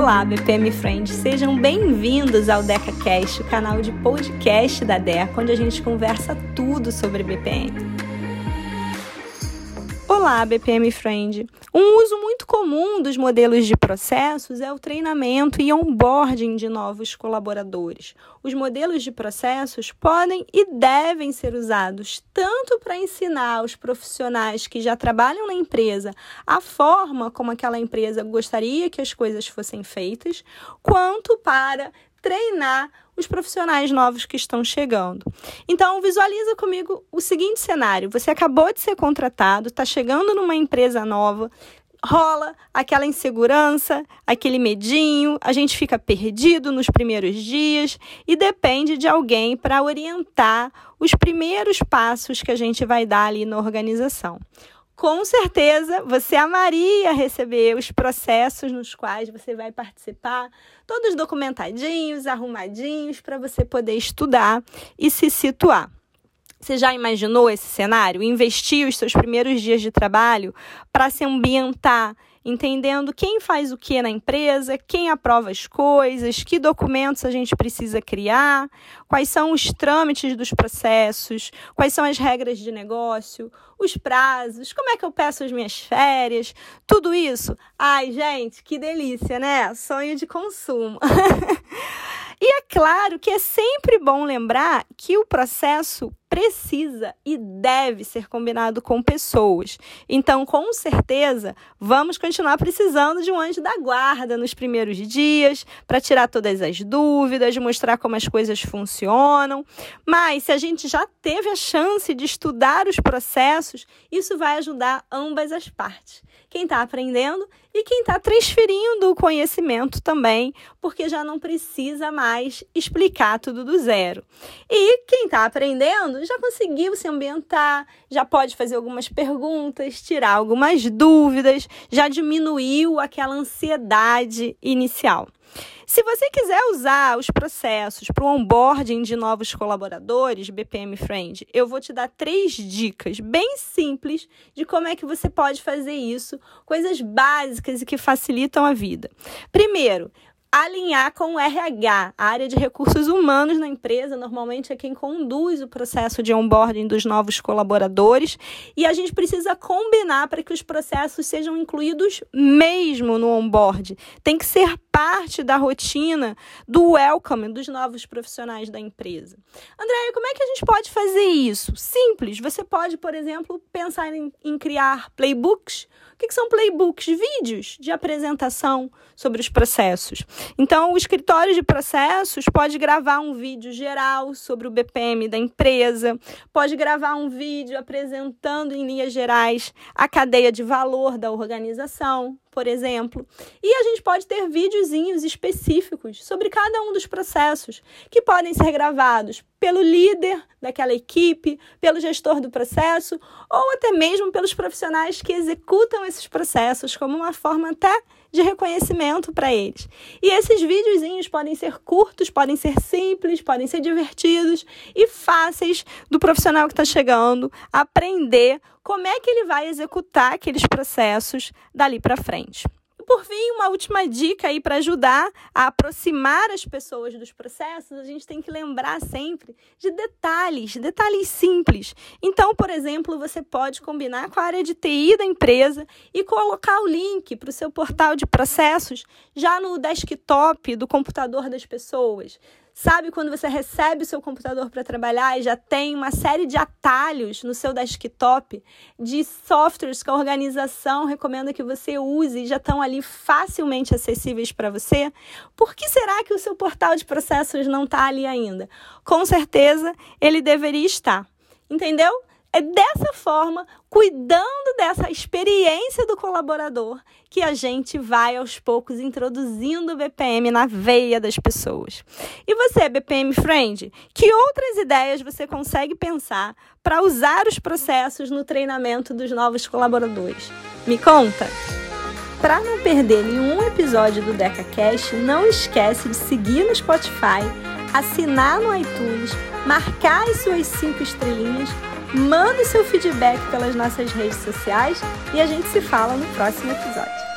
Olá, BPM Friends, sejam bem-vindos ao DecaCast, o canal de podcast da Deca, onde a gente conversa tudo sobre BPM. Olá, BPM Friend. Um uso muito comum dos modelos de processos é o treinamento e onboarding de novos colaboradores. Os modelos de processos podem e devem ser usados tanto para ensinar os profissionais que já trabalham na empresa a forma como aquela empresa gostaria que as coisas fossem feitas, quanto para treinar os profissionais novos que estão chegando. Então, visualiza comigo o seguinte cenário: você acabou de ser contratado, está chegando numa empresa nova, rola aquela insegurança, aquele medinho, a gente fica perdido nos primeiros dias e depende de alguém para orientar os primeiros passos que a gente vai dar ali na organização com certeza você amaria receber os processos nos quais você vai participar, todos documentadinhos, arrumadinhos, para você poder estudar e se situar. Você já imaginou esse cenário? Investir os seus primeiros dias de trabalho para se ambientar entendendo quem faz o que na empresa, quem aprova as coisas, que documentos a gente precisa criar, quais são os trâmites dos processos, quais são as regras de negócio, os prazos, como é que eu peço as minhas férias, tudo isso. Ai, gente, que delícia, né? Sonho de consumo. E é claro que é sempre bom lembrar que o processo precisa e deve ser combinado com pessoas. Então, com certeza, vamos continuar precisando de um anjo da guarda nos primeiros dias para tirar todas as dúvidas, mostrar como as coisas funcionam. Mas se a gente já teve a chance de estudar os processos, isso vai ajudar ambas as partes quem está aprendendo e quem está transferindo o conhecimento também, porque já não precisa mais explicar tudo do zero. E quem está aprendendo já conseguiu se ambientar, já pode fazer algumas perguntas, tirar algumas dúvidas, já diminuiu aquela ansiedade inicial. Se você quiser usar os processos para o onboarding de novos colaboradores, BPM Friend, eu vou te dar três dicas bem simples de como é que você pode fazer isso, coisas básicas e que facilitam a vida. Primeiro, alinhar com o RH. A área de recursos humanos na empresa normalmente é quem conduz o processo de onboarding dos novos colaboradores e a gente precisa combinar para que os processos sejam incluídos mesmo no onboard. Tem que ser parte da rotina do welcome dos novos profissionais da empresa. Andréia, como é que a gente pode fazer isso? Simples. Você pode, por exemplo, pensar em, em criar playbooks o que são playbooks? Vídeos de apresentação sobre os processos. Então, o escritório de processos pode gravar um vídeo geral sobre o BPM da empresa, pode gravar um vídeo apresentando em linhas gerais a cadeia de valor da organização, por exemplo. E a gente pode ter videozinhos específicos sobre cada um dos processos, que podem ser gravados pelo líder daquela equipe, pelo gestor do processo, ou até mesmo pelos profissionais que executam esses processos, como uma forma até de reconhecimento para eles. E esses videozinhos podem ser curtos, podem ser simples, podem ser divertidos e fáceis do profissional que está chegando aprender como é que ele vai executar aqueles processos dali para frente por fim, uma última dica aí para ajudar a aproximar as pessoas dos processos, a gente tem que lembrar sempre de detalhes, detalhes simples. Então, por exemplo, você pode combinar com a área de TI da empresa e colocar o link para o seu portal de processos já no desktop do computador das pessoas. Sabe quando você recebe o seu computador para trabalhar e já tem uma série de atalhos no seu desktop de softwares que a organização recomenda que você use e já estão ali facilmente acessíveis para você? Por que será que o seu portal de processos não está ali ainda? Com certeza ele deveria estar. Entendeu? É dessa forma, cuidando dessa experiência do colaborador, que a gente vai aos poucos introduzindo o BPM na veia das pessoas. E você, BPM Friend, que outras ideias você consegue pensar para usar os processos no treinamento dos novos colaboradores? Me conta! Para não perder nenhum episódio do DecaCast, não esquece de seguir no Spotify, assinar no iTunes, marcar as suas cinco estrelinhas Mande seu feedback pelas nossas redes sociais e a gente se fala no próximo episódio.